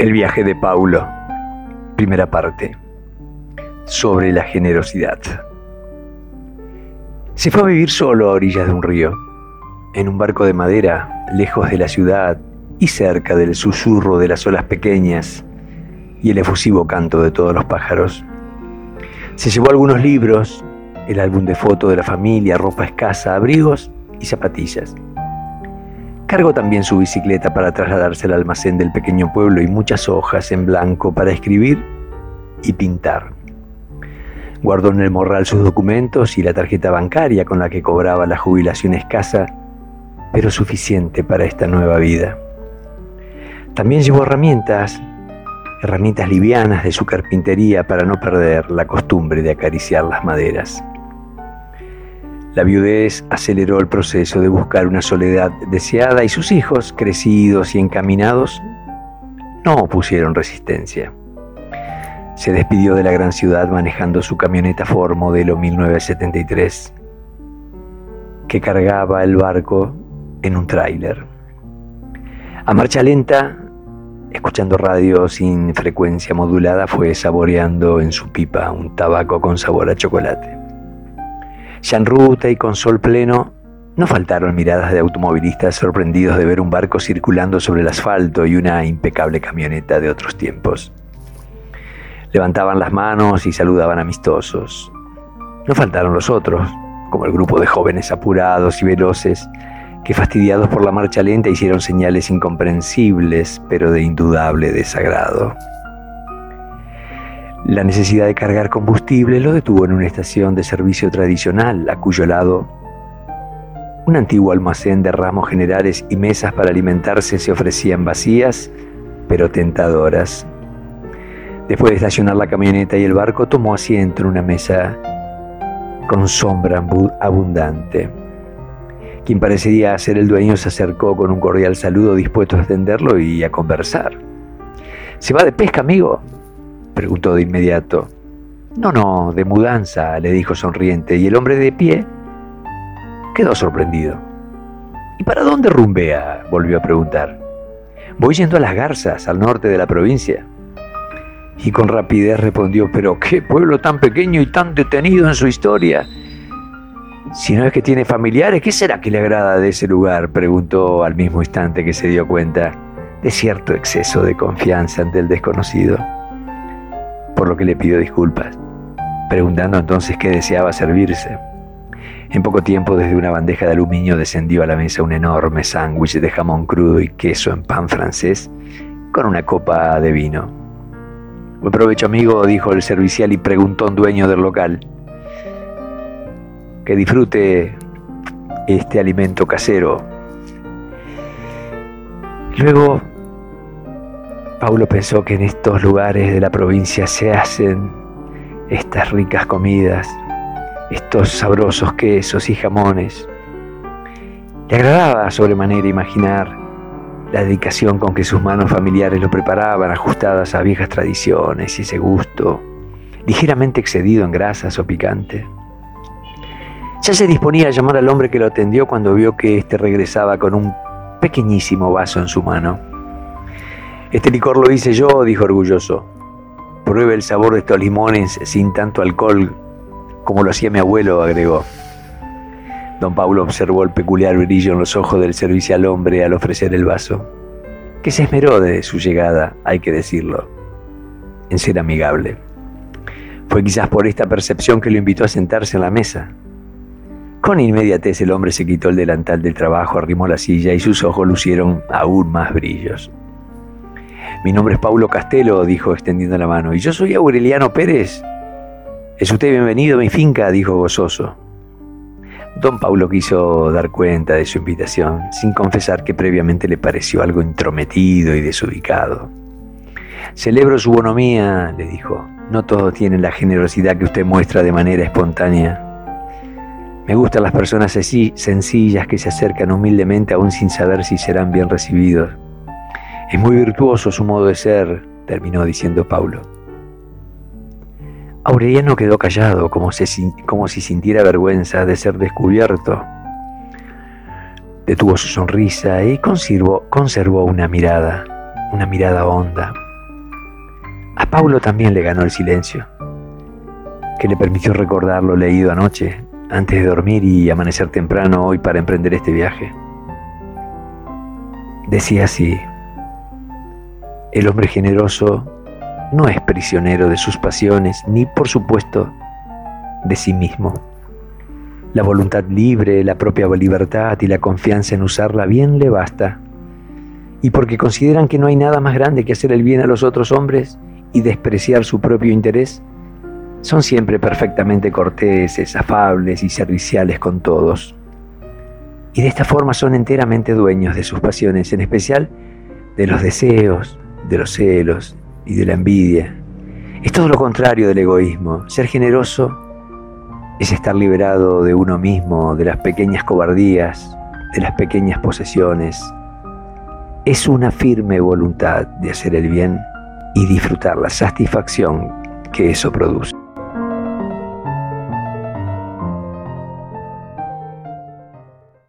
El viaje de Paulo, primera parte, sobre la generosidad. Se fue a vivir solo a orillas de un río, en un barco de madera, lejos de la ciudad y cerca del susurro de las olas pequeñas y el efusivo canto de todos los pájaros. Se llevó algunos libros, el álbum de fotos de la familia, ropa escasa, abrigos y zapatillas. Cargó también su bicicleta para trasladarse al almacén del pequeño pueblo y muchas hojas en blanco para escribir y pintar. Guardó en el morral sus documentos y la tarjeta bancaria con la que cobraba la jubilación escasa, pero suficiente para esta nueva vida. También llevó herramientas, herramientas livianas de su carpintería para no perder la costumbre de acariciar las maderas. La viudez aceleró el proceso de buscar una soledad deseada y sus hijos, crecidos y encaminados, no opusieron resistencia. Se despidió de la gran ciudad manejando su camioneta Ford modelo 1973, que cargaba el barco en un tráiler. A marcha lenta, escuchando radio sin frecuencia modulada, fue saboreando en su pipa un tabaco con sabor a chocolate. Ya y con sol pleno, no faltaron miradas de automovilistas sorprendidos de ver un barco circulando sobre el asfalto y una impecable camioneta de otros tiempos. Levantaban las manos y saludaban amistosos. No faltaron los otros, como el grupo de jóvenes apurados y veloces que fastidiados por la marcha lenta hicieron señales incomprensibles, pero de indudable desagrado. La necesidad de cargar combustible lo detuvo en una estación de servicio tradicional, a cuyo lado un antiguo almacén de ramos generales y mesas para alimentarse se ofrecían vacías, pero tentadoras. Después de estacionar la camioneta y el barco, tomó asiento en una mesa con sombra abundante. Quien parecía ser el dueño se acercó con un cordial saludo dispuesto a extenderlo y a conversar. ¿Se va de pesca, amigo? Preguntó de inmediato. No, no, de mudanza, le dijo sonriente, y el hombre de pie quedó sorprendido. ¿Y para dónde rumbea? volvió a preguntar. Voy yendo a las Garzas, al norte de la provincia. Y con rapidez respondió, pero qué pueblo tan pequeño y tan detenido en su historia. Si no es que tiene familiares, ¿qué será que le agrada de ese lugar? preguntó al mismo instante que se dio cuenta de cierto exceso de confianza ante el desconocido por lo que le pidió disculpas, preguntando entonces qué deseaba servirse. En poco tiempo desde una bandeja de aluminio descendió a la mesa un enorme sándwich de jamón crudo y queso en pan francés con una copa de vino. Buen provecho amigo, dijo el servicial y preguntó a un dueño del local. Que disfrute este alimento casero. Luego Paulo pensó que en estos lugares de la provincia se hacen estas ricas comidas, estos sabrosos quesos y jamones. Le agradaba sobremanera imaginar la dedicación con que sus manos familiares lo preparaban, ajustadas a viejas tradiciones y ese gusto, ligeramente excedido en grasas o picante. Ya se disponía a llamar al hombre que lo atendió cuando vio que éste regresaba con un pequeñísimo vaso en su mano. Este licor lo hice yo, dijo orgulloso. Pruebe el sabor de estos limones sin tanto alcohol, como lo hacía mi abuelo, agregó. Don Pablo observó el peculiar brillo en los ojos del servicial hombre al ofrecer el vaso, que se esmeró de su llegada, hay que decirlo, en ser amigable. Fue quizás por esta percepción que lo invitó a sentarse en la mesa. Con inmediatez el hombre se quitó el delantal del trabajo, arrimó la silla y sus ojos lucieron aún más brillos. Mi nombre es Paulo Castelo, dijo extendiendo la mano. Y yo soy Aureliano Pérez. Es usted bienvenido a mi finca, dijo gozoso. Don Paulo quiso dar cuenta de su invitación, sin confesar que previamente le pareció algo intrometido y desubicado. Celebro su bonomía, le dijo. No todos tienen la generosidad que usted muestra de manera espontánea. Me gustan las personas así, sencillas que se acercan humildemente aún sin saber si serán bien recibidos. Es muy virtuoso su modo de ser, terminó diciendo Paulo. Aureliano quedó callado, como, si sintiera vergüenza de ser descubierto. Detuvo su sonrisa y conservó, conservó una mirada, una mirada honda, A Paulo también le ganó el silencio, que le permitió recordar lo leído anoche, antes de dormir y amanecer temprano hoy para emprender este viaje. Decía así, el hombre generoso no es prisionero de sus pasiones, ni por supuesto de sí mismo. La voluntad libre, la propia libertad y la confianza en usarla bien le basta. Y porque consideran que no hay nada más grande que hacer el bien a los otros hombres y despreciar su propio interés, son siempre perfectamente corteses, afables y serviciales con todos. Y de esta forma son enteramente dueños de sus pasiones, en especial de los deseos, de los celos y de la envidia. Es todo lo contrario del egoísmo. Ser generoso es estar liberado de uno mismo, de las pequeñas cobardías, de las pequeñas posesiones. Es una firme voluntad de hacer el bien y disfrutar la satisfacción que eso produce.